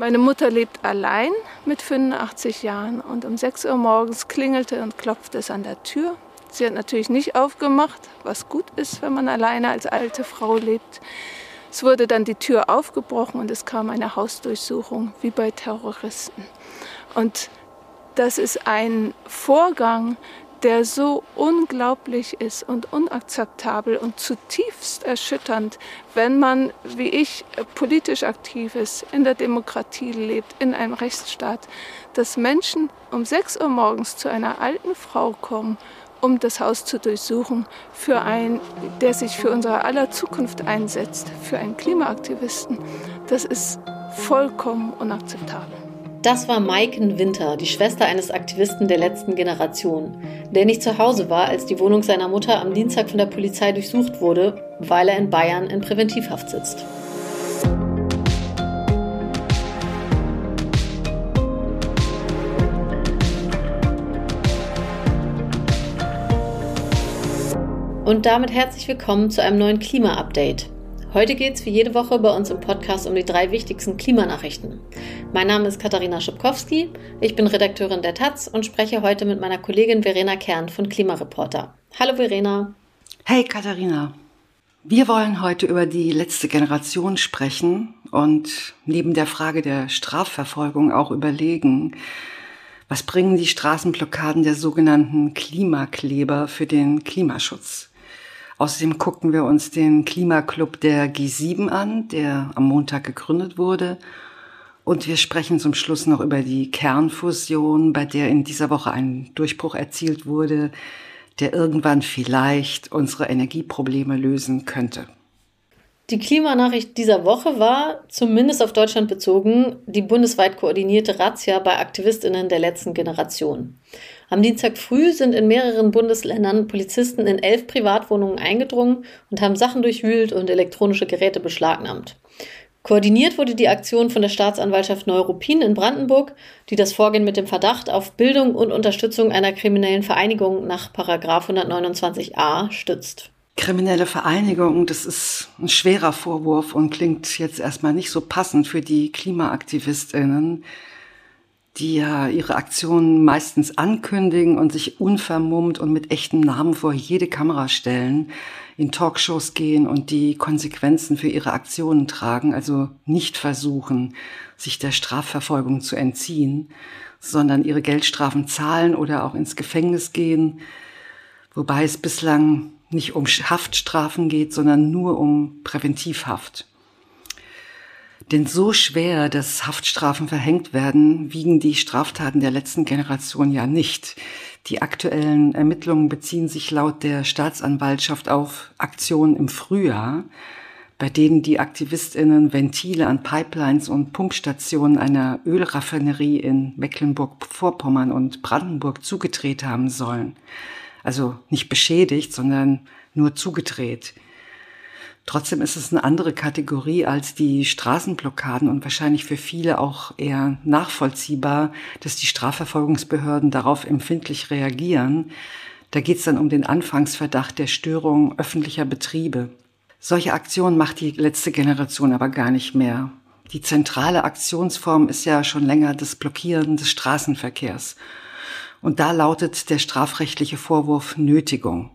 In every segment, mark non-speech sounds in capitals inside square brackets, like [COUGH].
Meine Mutter lebt allein mit 85 Jahren und um 6 Uhr morgens klingelte und klopfte es an der Tür. Sie hat natürlich nicht aufgemacht, was gut ist, wenn man alleine als alte Frau lebt. Es wurde dann die Tür aufgebrochen und es kam eine Hausdurchsuchung, wie bei Terroristen. Und das ist ein Vorgang, der so unglaublich ist und unakzeptabel und zutiefst erschütternd, wenn man, wie ich, politisch aktiv ist, in der Demokratie lebt, in einem Rechtsstaat, dass Menschen um 6 Uhr morgens zu einer alten Frau kommen, um das Haus zu durchsuchen, für einen, der sich für unsere aller Zukunft einsetzt, für einen Klimaaktivisten. Das ist vollkommen unakzeptabel. Das war Maiken Winter, die Schwester eines Aktivisten der letzten Generation, der nicht zu Hause war, als die Wohnung seiner Mutter am Dienstag von der Polizei durchsucht wurde, weil er in Bayern in Präventivhaft sitzt. Und damit herzlich willkommen zu einem neuen Klima-Update. Heute geht es wie jede Woche bei uns im Podcast um die drei wichtigsten Klimanachrichten. Mein Name ist Katharina Schipkowski, ich bin Redakteurin der Taz und spreche heute mit meiner Kollegin Verena Kern von Klimareporter. Hallo Verena. Hey Katharina. Wir wollen heute über die letzte Generation sprechen und neben der Frage der Strafverfolgung auch überlegen, was bringen die Straßenblockaden der sogenannten Klimakleber für den Klimaschutz? Außerdem gucken wir uns den Klimaclub der G7 an, der am Montag gegründet wurde. Und wir sprechen zum Schluss noch über die Kernfusion, bei der in dieser Woche ein Durchbruch erzielt wurde, der irgendwann vielleicht unsere Energieprobleme lösen könnte. Die Klimanachricht dieser Woche war, zumindest auf Deutschland bezogen, die bundesweit koordinierte Razzia bei Aktivistinnen der letzten Generation. Am Dienstag früh sind in mehreren Bundesländern Polizisten in elf Privatwohnungen eingedrungen und haben Sachen durchwühlt und elektronische Geräte beschlagnahmt. Koordiniert wurde die Aktion von der Staatsanwaltschaft Neuruppin in Brandenburg, die das Vorgehen mit dem Verdacht auf Bildung und Unterstützung einer kriminellen Vereinigung nach 129a stützt. Kriminelle Vereinigung, das ist ein schwerer Vorwurf und klingt jetzt erstmal nicht so passend für die Klimaaktivistinnen, die ja ihre Aktionen meistens ankündigen und sich unvermummt und mit echtem Namen vor jede Kamera stellen, in Talkshows gehen und die Konsequenzen für ihre Aktionen tragen, also nicht versuchen, sich der Strafverfolgung zu entziehen, sondern ihre Geldstrafen zahlen oder auch ins Gefängnis gehen, wobei es bislang nicht um Haftstrafen geht, sondern nur um Präventivhaft. Denn so schwer, dass Haftstrafen verhängt werden, wiegen die Straftaten der letzten Generation ja nicht. Die aktuellen Ermittlungen beziehen sich laut der Staatsanwaltschaft auf Aktionen im Frühjahr, bei denen die Aktivistinnen Ventile an Pipelines und Pumpstationen einer Ölraffinerie in Mecklenburg-Vorpommern und Brandenburg zugedreht haben sollen also nicht beschädigt, sondern nur zugedreht. Trotzdem ist es eine andere Kategorie als die Straßenblockaden und wahrscheinlich für viele auch eher nachvollziehbar, dass die Strafverfolgungsbehörden darauf empfindlich reagieren. Da geht es dann um den Anfangsverdacht der Störung öffentlicher Betriebe. Solche Aktionen macht die letzte Generation aber gar nicht mehr. Die zentrale Aktionsform ist ja schon länger das Blockieren des Straßenverkehrs. Und da lautet der strafrechtliche Vorwurf Nötigung.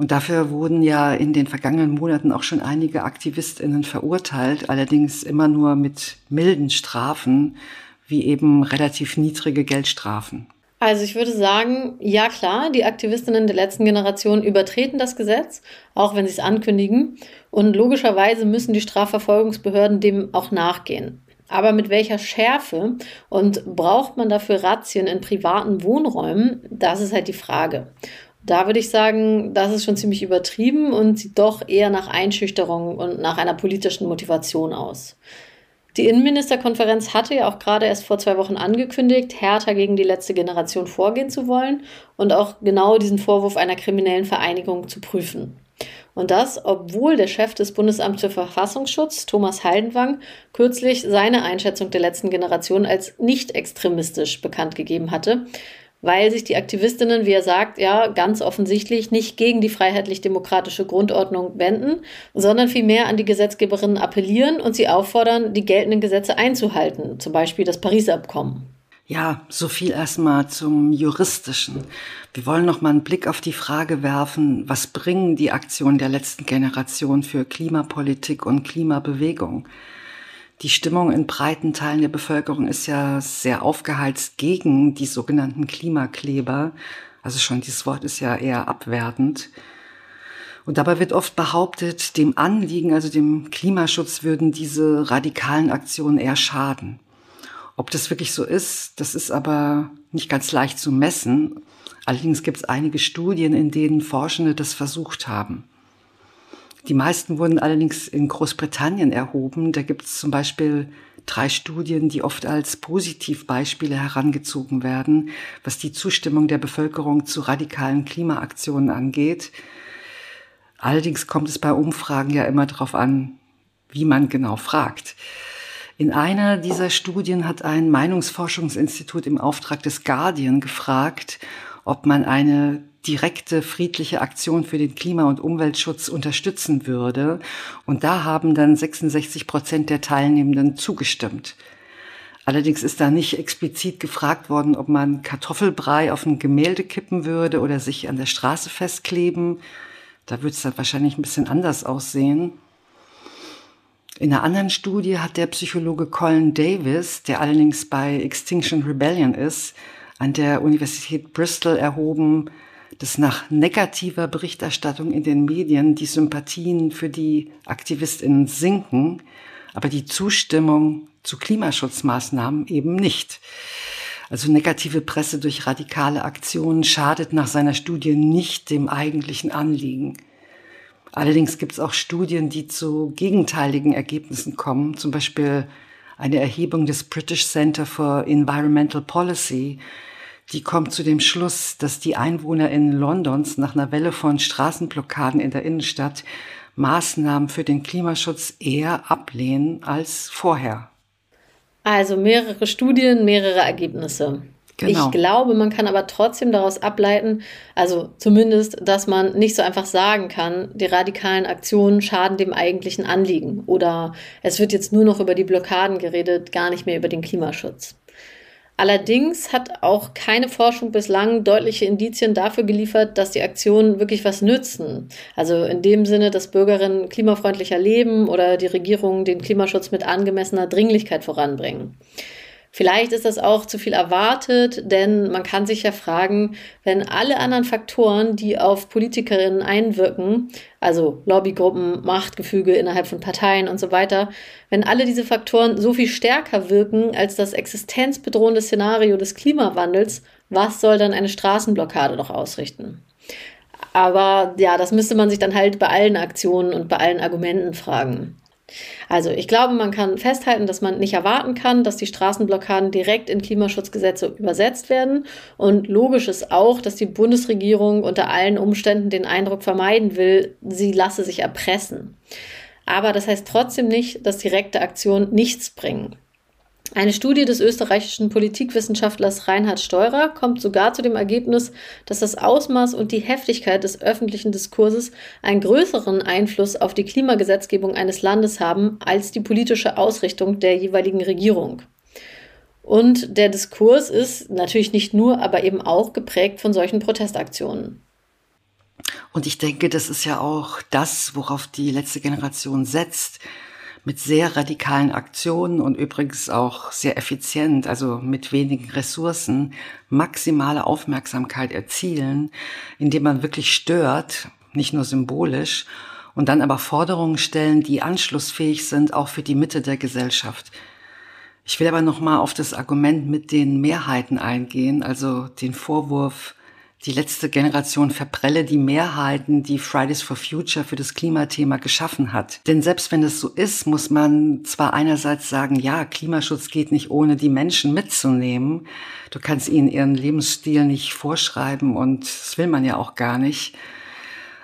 Und dafür wurden ja in den vergangenen Monaten auch schon einige Aktivistinnen verurteilt, allerdings immer nur mit milden Strafen, wie eben relativ niedrige Geldstrafen. Also ich würde sagen, ja klar, die Aktivistinnen der letzten Generation übertreten das Gesetz, auch wenn sie es ankündigen. Und logischerweise müssen die Strafverfolgungsbehörden dem auch nachgehen. Aber mit welcher Schärfe und braucht man dafür Razzien in privaten Wohnräumen? Das ist halt die Frage. Da würde ich sagen, das ist schon ziemlich übertrieben und sieht doch eher nach Einschüchterung und nach einer politischen Motivation aus. Die Innenministerkonferenz hatte ja auch gerade erst vor zwei Wochen angekündigt, härter gegen die letzte Generation vorgehen zu wollen und auch genau diesen Vorwurf einer kriminellen Vereinigung zu prüfen. Und das, obwohl der Chef des Bundesamts für Verfassungsschutz, Thomas Haldenwang, kürzlich seine Einschätzung der letzten Generation als nicht extremistisch bekannt gegeben hatte, weil sich die Aktivistinnen, wie er sagt, ja ganz offensichtlich nicht gegen die freiheitlich-demokratische Grundordnung wenden, sondern vielmehr an die Gesetzgeberinnen appellieren und sie auffordern, die geltenden Gesetze einzuhalten, zum Beispiel das Paris-Abkommen. Ja, so viel erstmal zum Juristischen. Wir wollen noch mal einen Blick auf die Frage werfen, was bringen die Aktionen der letzten Generation für Klimapolitik und Klimabewegung? Die Stimmung in breiten Teilen der Bevölkerung ist ja sehr aufgeheizt gegen die sogenannten Klimakleber. Also schon dieses Wort ist ja eher abwertend. Und dabei wird oft behauptet, dem Anliegen, also dem Klimaschutz, würden diese radikalen Aktionen eher schaden. Ob das wirklich so ist, das ist aber nicht ganz leicht zu messen. Allerdings gibt es einige Studien, in denen Forschende das versucht haben. Die meisten wurden allerdings in Großbritannien erhoben. Da gibt es zum Beispiel drei Studien, die oft als Positivbeispiele herangezogen werden, was die Zustimmung der Bevölkerung zu radikalen Klimaaktionen angeht. Allerdings kommt es bei Umfragen ja immer darauf an, wie man genau fragt. In einer dieser Studien hat ein Meinungsforschungsinstitut im Auftrag des Guardian gefragt, ob man eine direkte friedliche Aktion für den Klima- und Umweltschutz unterstützen würde. Und da haben dann 66 Prozent der Teilnehmenden zugestimmt. Allerdings ist da nicht explizit gefragt worden, ob man Kartoffelbrei auf ein Gemälde kippen würde oder sich an der Straße festkleben. Da würde es dann wahrscheinlich ein bisschen anders aussehen. In einer anderen Studie hat der Psychologe Colin Davis, der allerdings bei Extinction Rebellion ist, an der Universität Bristol erhoben, dass nach negativer Berichterstattung in den Medien die Sympathien für die Aktivistinnen sinken, aber die Zustimmung zu Klimaschutzmaßnahmen eben nicht. Also negative Presse durch radikale Aktionen schadet nach seiner Studie nicht dem eigentlichen Anliegen. Allerdings gibt es auch Studien, die zu gegenteiligen Ergebnissen kommen, zum Beispiel eine Erhebung des British Center for Environmental Policy, die kommt zu dem Schluss, dass die Einwohner in Londons nach einer Welle von Straßenblockaden in der Innenstadt Maßnahmen für den Klimaschutz eher ablehnen als vorher. Also mehrere Studien, mehrere Ergebnisse. Genau. Ich glaube, man kann aber trotzdem daraus ableiten, also zumindest, dass man nicht so einfach sagen kann, die radikalen Aktionen schaden dem eigentlichen Anliegen oder es wird jetzt nur noch über die Blockaden geredet, gar nicht mehr über den Klimaschutz. Allerdings hat auch keine Forschung bislang deutliche Indizien dafür geliefert, dass die Aktionen wirklich was nützen. Also in dem Sinne, dass Bürgerinnen klimafreundlicher leben oder die Regierung den Klimaschutz mit angemessener Dringlichkeit voranbringen. Vielleicht ist das auch zu viel erwartet, denn man kann sich ja fragen, wenn alle anderen Faktoren, die auf Politikerinnen einwirken, also Lobbygruppen, Machtgefüge innerhalb von Parteien und so weiter, wenn alle diese Faktoren so viel stärker wirken als das existenzbedrohende Szenario des Klimawandels, was soll dann eine Straßenblockade noch ausrichten? Aber ja, das müsste man sich dann halt bei allen Aktionen und bei allen Argumenten fragen. Also ich glaube, man kann festhalten, dass man nicht erwarten kann, dass die Straßenblockaden direkt in Klimaschutzgesetze übersetzt werden. Und logisch ist auch, dass die Bundesregierung unter allen Umständen den Eindruck vermeiden will, sie lasse sich erpressen. Aber das heißt trotzdem nicht, dass direkte Aktionen nichts bringen. Eine Studie des österreichischen Politikwissenschaftlers Reinhard Steurer kommt sogar zu dem Ergebnis, dass das Ausmaß und die Heftigkeit des öffentlichen Diskurses einen größeren Einfluss auf die Klimagesetzgebung eines Landes haben als die politische Ausrichtung der jeweiligen Regierung. Und der Diskurs ist natürlich nicht nur, aber eben auch geprägt von solchen Protestaktionen. Und ich denke, das ist ja auch das, worauf die letzte Generation setzt mit sehr radikalen Aktionen und übrigens auch sehr effizient, also mit wenigen Ressourcen, maximale Aufmerksamkeit erzielen, indem man wirklich stört, nicht nur symbolisch, und dann aber Forderungen stellen, die anschlussfähig sind, auch für die Mitte der Gesellschaft. Ich will aber noch mal auf das Argument mit den Mehrheiten eingehen, also den Vorwurf, die letzte Generation verprelle die Mehrheiten, die Fridays for Future für das Klimathema geschaffen hat. Denn selbst wenn es so ist, muss man zwar einerseits sagen, ja, Klimaschutz geht nicht ohne die Menschen mitzunehmen. Du kannst ihnen ihren Lebensstil nicht vorschreiben und das will man ja auch gar nicht.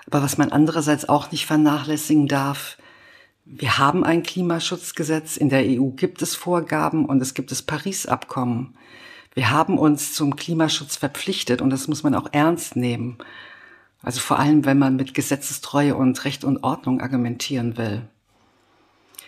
Aber was man andererseits auch nicht vernachlässigen darf, wir haben ein Klimaschutzgesetz, in der EU gibt es Vorgaben und es gibt das Paris-Abkommen. Wir haben uns zum Klimaschutz verpflichtet und das muss man auch ernst nehmen. Also vor allem, wenn man mit Gesetzestreue und Recht und Ordnung argumentieren will.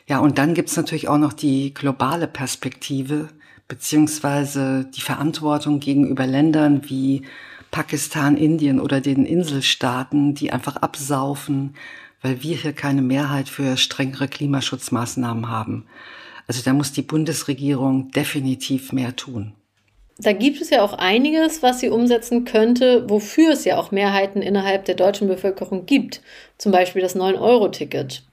Ja, und dann gibt's natürlich auch noch die globale Perspektive beziehungsweise die Verantwortung gegenüber Ländern wie Pakistan, Indien oder den Inselstaaten, die einfach absaufen, weil wir hier keine Mehrheit für strengere Klimaschutzmaßnahmen haben. Also da muss die Bundesregierung definitiv mehr tun da gibt es ja auch einiges, was sie umsetzen könnte, wofür es ja auch Mehrheiten innerhalb der deutschen Bevölkerung gibt. Zum Beispiel das 9-Euro-Ticket.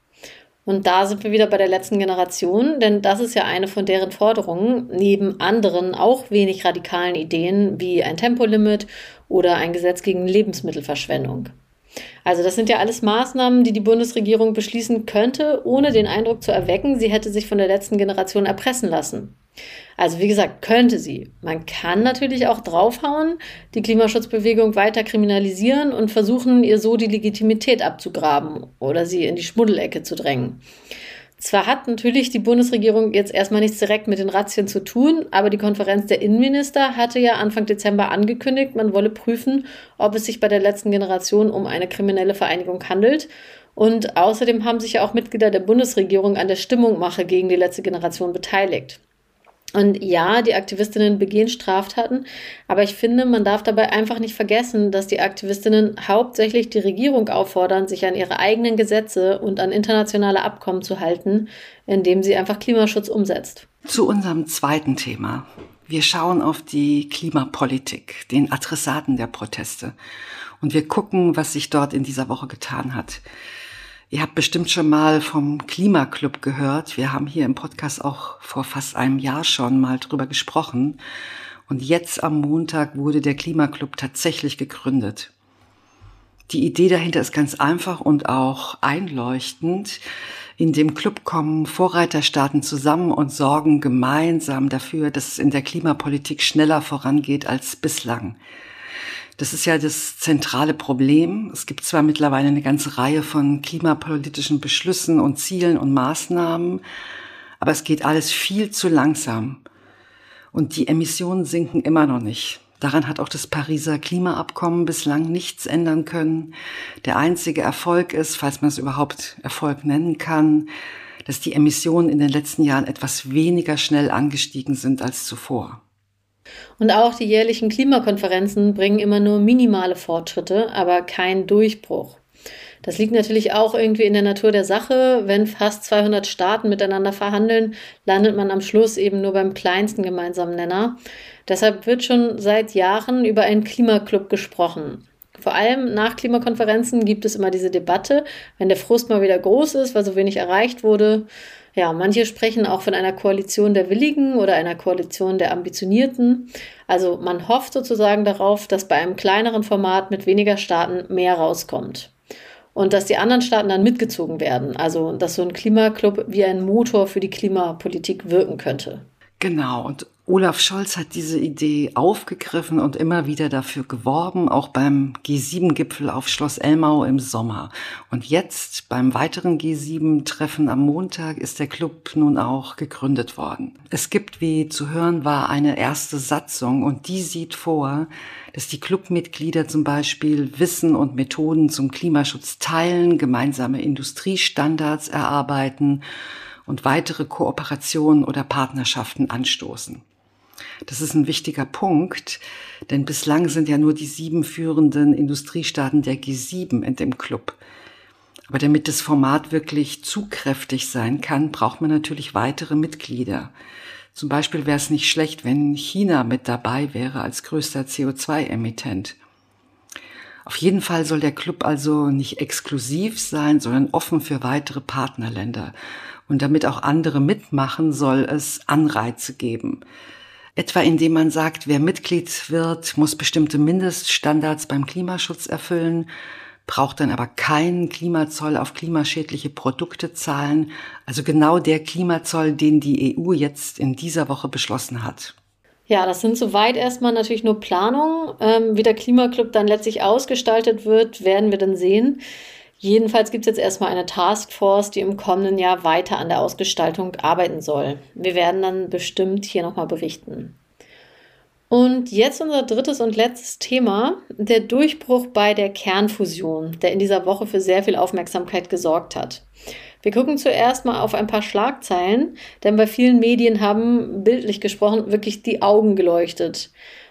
Und da sind wir wieder bei der letzten Generation, denn das ist ja eine von deren Forderungen, neben anderen auch wenig radikalen Ideen wie ein Tempolimit oder ein Gesetz gegen Lebensmittelverschwendung. Also das sind ja alles Maßnahmen, die die Bundesregierung beschließen könnte, ohne den Eindruck zu erwecken, sie hätte sich von der letzten Generation erpressen lassen. Also wie gesagt, könnte sie. Man kann natürlich auch draufhauen, die Klimaschutzbewegung weiter kriminalisieren und versuchen, ihr so die Legitimität abzugraben oder sie in die Schmuddelecke zu drängen. Zwar hat natürlich die Bundesregierung jetzt erstmal nichts direkt mit den Razzien zu tun, aber die Konferenz der Innenminister hatte ja Anfang Dezember angekündigt, man wolle prüfen, ob es sich bei der letzten Generation um eine kriminelle Vereinigung handelt. Und außerdem haben sich ja auch Mitglieder der Bundesregierung an der Stimmungmache gegen die letzte Generation beteiligt. Und ja, die Aktivistinnen begehen Straftaten, aber ich finde, man darf dabei einfach nicht vergessen, dass die Aktivistinnen hauptsächlich die Regierung auffordern, sich an ihre eigenen Gesetze und an internationale Abkommen zu halten, indem sie einfach Klimaschutz umsetzt. Zu unserem zweiten Thema. Wir schauen auf die Klimapolitik, den Adressaten der Proteste. Und wir gucken, was sich dort in dieser Woche getan hat. Ihr habt bestimmt schon mal vom Klimaclub gehört. Wir haben hier im Podcast auch vor fast einem Jahr schon mal drüber gesprochen. Und jetzt am Montag wurde der Klimaclub tatsächlich gegründet. Die Idee dahinter ist ganz einfach und auch einleuchtend. In dem Club kommen Vorreiterstaaten zusammen und sorgen gemeinsam dafür, dass es in der Klimapolitik schneller vorangeht als bislang. Das ist ja das zentrale Problem. Es gibt zwar mittlerweile eine ganze Reihe von klimapolitischen Beschlüssen und Zielen und Maßnahmen, aber es geht alles viel zu langsam. Und die Emissionen sinken immer noch nicht. Daran hat auch das Pariser Klimaabkommen bislang nichts ändern können. Der einzige Erfolg ist, falls man es überhaupt Erfolg nennen kann, dass die Emissionen in den letzten Jahren etwas weniger schnell angestiegen sind als zuvor. Und auch die jährlichen Klimakonferenzen bringen immer nur minimale Fortschritte, aber keinen Durchbruch. Das liegt natürlich auch irgendwie in der Natur der Sache. Wenn fast 200 Staaten miteinander verhandeln, landet man am Schluss eben nur beim kleinsten gemeinsamen Nenner. Deshalb wird schon seit Jahren über einen Klimaclub gesprochen. Vor allem nach Klimakonferenzen gibt es immer diese Debatte, wenn der Frust mal wieder groß ist, weil so wenig erreicht wurde, ja, manche sprechen auch von einer Koalition der Willigen oder einer Koalition der Ambitionierten. Also man hofft sozusagen darauf, dass bei einem kleineren Format mit weniger Staaten mehr rauskommt. Und dass die anderen Staaten dann mitgezogen werden. Also dass so ein Klimaclub wie ein Motor für die Klimapolitik wirken könnte. Genau, und Olaf Scholz hat diese Idee aufgegriffen und immer wieder dafür geworben, auch beim G7-Gipfel auf Schloss Elmau im Sommer. Und jetzt beim weiteren G7-Treffen am Montag ist der Club nun auch gegründet worden. Es gibt, wie zu hören war, eine erste Satzung und die sieht vor, dass die Clubmitglieder zum Beispiel Wissen und Methoden zum Klimaschutz teilen, gemeinsame Industriestandards erarbeiten und weitere Kooperationen oder Partnerschaften anstoßen. Das ist ein wichtiger Punkt, denn bislang sind ja nur die sieben führenden Industriestaaten der G7 in dem Club. Aber damit das Format wirklich zugkräftig sein kann, braucht man natürlich weitere Mitglieder. Zum Beispiel wäre es nicht schlecht, wenn China mit dabei wäre als größter CO2-Emittent. Auf jeden Fall soll der Club also nicht exklusiv sein, sondern offen für weitere Partnerländer. Und damit auch andere mitmachen, soll es Anreize geben. Etwa indem man sagt, wer Mitglied wird, muss bestimmte Mindeststandards beim Klimaschutz erfüllen, braucht dann aber keinen Klimazoll auf klimaschädliche Produkte zahlen, also genau der Klimazoll, den die EU jetzt in dieser Woche beschlossen hat. Ja, das sind soweit erstmal natürlich nur Planungen. Ähm, wie der Klimaclub dann letztlich ausgestaltet wird, werden wir dann sehen. Jedenfalls gibt es jetzt erstmal eine Taskforce, die im kommenden Jahr weiter an der Ausgestaltung arbeiten soll. Wir werden dann bestimmt hier nochmal berichten. Und jetzt unser drittes und letztes Thema, der Durchbruch bei der Kernfusion, der in dieser Woche für sehr viel Aufmerksamkeit gesorgt hat. Wir gucken zuerst mal auf ein paar Schlagzeilen, denn bei vielen Medien haben, bildlich gesprochen, wirklich die Augen geleuchtet.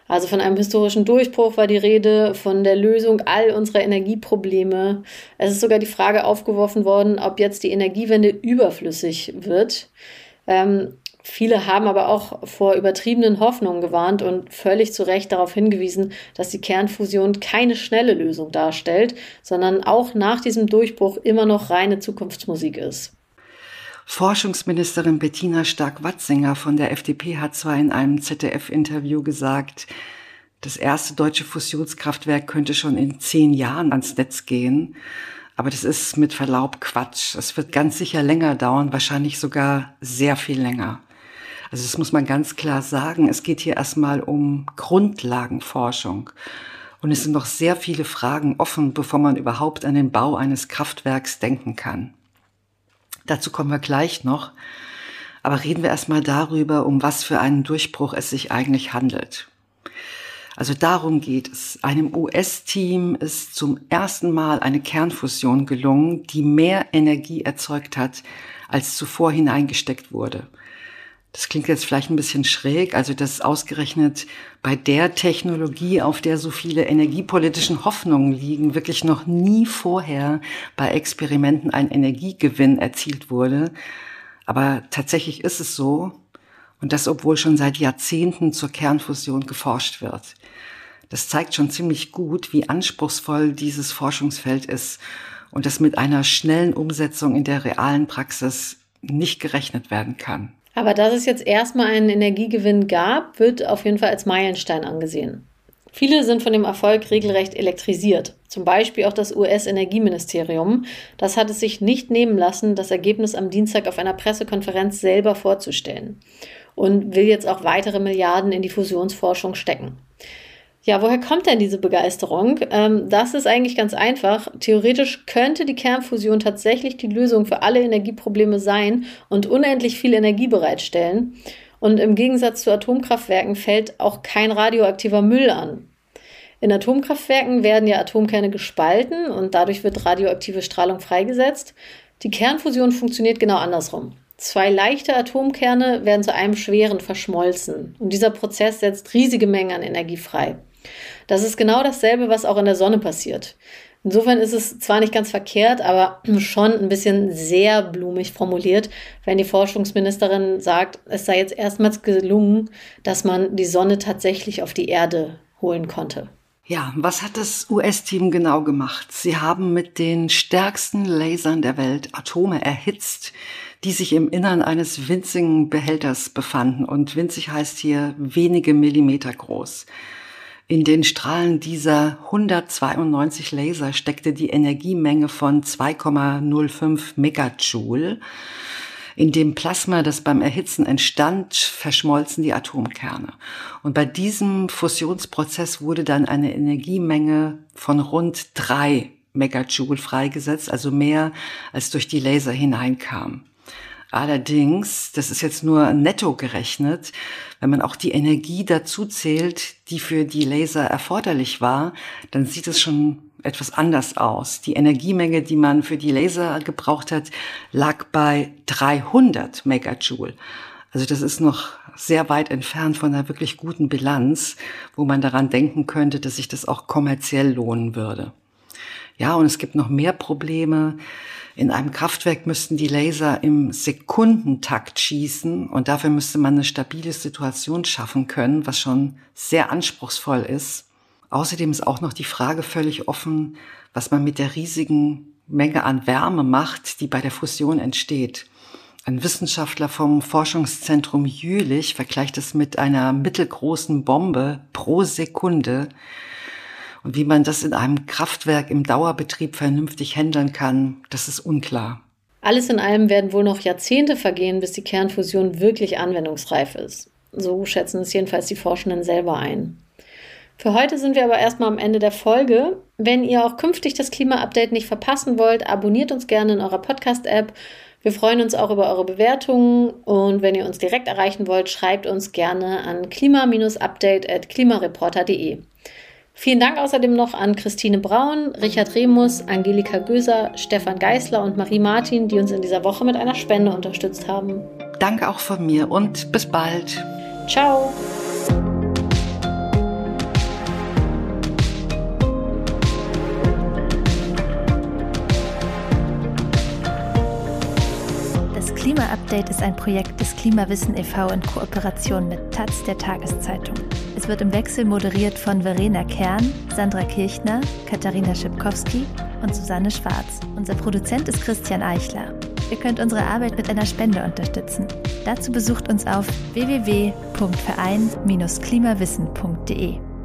Also von einem historischen Durchbruch war die Rede, von der Lösung all unserer Energieprobleme. Es ist sogar die Frage aufgeworfen worden, ob jetzt die Energiewende überflüssig wird. Ähm, Viele haben aber auch vor übertriebenen Hoffnungen gewarnt und völlig zu Recht darauf hingewiesen, dass die Kernfusion keine schnelle Lösung darstellt, sondern auch nach diesem Durchbruch immer noch reine Zukunftsmusik ist. Forschungsministerin Bettina Stark-Watzinger von der FDP hat zwar in einem ZDF-Interview gesagt, das erste deutsche Fusionskraftwerk könnte schon in zehn Jahren ans Netz gehen. Aber das ist mit Verlaub Quatsch. Es wird ganz sicher länger dauern, wahrscheinlich sogar sehr viel länger. Also das muss man ganz klar sagen. Es geht hier erstmal um Grundlagenforschung. Und es sind noch sehr viele Fragen offen, bevor man überhaupt an den Bau eines Kraftwerks denken kann. Dazu kommen wir gleich noch. Aber reden wir erstmal darüber, um was für einen Durchbruch es sich eigentlich handelt. Also darum geht es. Einem US-Team ist zum ersten Mal eine Kernfusion gelungen, die mehr Energie erzeugt hat, als zuvor hineingesteckt wurde. Das klingt jetzt vielleicht ein bisschen schräg, also das ausgerechnet bei der Technologie, auf der so viele energiepolitischen Hoffnungen liegen, wirklich noch nie vorher bei Experimenten ein Energiegewinn erzielt wurde. Aber tatsächlich ist es so, und das obwohl schon seit Jahrzehnten zur Kernfusion geforscht wird. Das zeigt schon ziemlich gut, wie anspruchsvoll dieses Forschungsfeld ist und dass mit einer schnellen Umsetzung in der realen Praxis nicht gerechnet werden kann. Aber dass es jetzt erstmal einen Energiegewinn gab, wird auf jeden Fall als Meilenstein angesehen. Viele sind von dem Erfolg regelrecht elektrisiert. Zum Beispiel auch das US-Energieministerium. Das hat es sich nicht nehmen lassen, das Ergebnis am Dienstag auf einer Pressekonferenz selber vorzustellen. Und will jetzt auch weitere Milliarden in die Fusionsforschung stecken. Ja, woher kommt denn diese Begeisterung? Ähm, das ist eigentlich ganz einfach. Theoretisch könnte die Kernfusion tatsächlich die Lösung für alle Energieprobleme sein und unendlich viel Energie bereitstellen. Und im Gegensatz zu Atomkraftwerken fällt auch kein radioaktiver Müll an. In Atomkraftwerken werden ja Atomkerne gespalten und dadurch wird radioaktive Strahlung freigesetzt. Die Kernfusion funktioniert genau andersrum. Zwei leichte Atomkerne werden zu einem schweren verschmolzen und dieser Prozess setzt riesige Mengen an Energie frei. Das ist genau dasselbe, was auch in der Sonne passiert. Insofern ist es zwar nicht ganz verkehrt, aber [CLEARS THROAT] schon ein bisschen sehr blumig formuliert, wenn die Forschungsministerin sagt, es sei jetzt erstmals gelungen, dass man die Sonne tatsächlich auf die Erde holen konnte. Ja, was hat das US-Team genau gemacht? Sie haben mit den stärksten Lasern der Welt Atome erhitzt, die sich im Innern eines winzigen Behälters befanden. Und winzig heißt hier wenige Millimeter groß. In den Strahlen dieser 192 Laser steckte die Energiemenge von 2,05 Megajoule. In dem Plasma, das beim Erhitzen entstand, verschmolzen die Atomkerne. Und bei diesem Fusionsprozess wurde dann eine Energiemenge von rund drei Megajoule freigesetzt, also mehr als durch die Laser hineinkam. Allerdings, das ist jetzt nur netto gerechnet, wenn man auch die Energie dazu zählt, die für die Laser erforderlich war, dann sieht es schon etwas anders aus. Die Energiemenge, die man für die Laser gebraucht hat, lag bei 300 Megajoule. Also das ist noch sehr weit entfernt von einer wirklich guten Bilanz, wo man daran denken könnte, dass sich das auch kommerziell lohnen würde. Ja, und es gibt noch mehr Probleme. In einem Kraftwerk müssten die Laser im Sekundentakt schießen und dafür müsste man eine stabile Situation schaffen können, was schon sehr anspruchsvoll ist. Außerdem ist auch noch die Frage völlig offen, was man mit der riesigen Menge an Wärme macht, die bei der Fusion entsteht. Ein Wissenschaftler vom Forschungszentrum Jülich vergleicht es mit einer mittelgroßen Bombe pro Sekunde, und wie man das in einem Kraftwerk im Dauerbetrieb vernünftig handeln kann, das ist unklar. Alles in allem werden wohl noch Jahrzehnte vergehen, bis die Kernfusion wirklich anwendungsreif ist. So schätzen es jedenfalls die Forschenden selber ein. Für heute sind wir aber erstmal am Ende der Folge. Wenn ihr auch künftig das Klima-Update nicht verpassen wollt, abonniert uns gerne in eurer Podcast-App Wir freuen uns auch über eure Bewertungen und wenn ihr uns direkt erreichen wollt, schreibt uns gerne an klima-update.klimareporter.de. Vielen Dank außerdem noch an Christine Braun, Richard Remus, Angelika Göser, Stefan Geißler und Marie Martin, die uns in dieser Woche mit einer Spende unterstützt haben. Danke auch von mir und bis bald. Ciao. Das Klima-Update ist ein Projekt des Klimawissen e.V. in Kooperation mit Taz der Tageszeitung. Es wird im Wechsel moderiert von Verena Kern, Sandra Kirchner, Katharina Schipkowski und Susanne Schwarz. Unser Produzent ist Christian Eichler. Ihr könnt unsere Arbeit mit einer Spende unterstützen. Dazu besucht uns auf www.verein-klimawissen.de.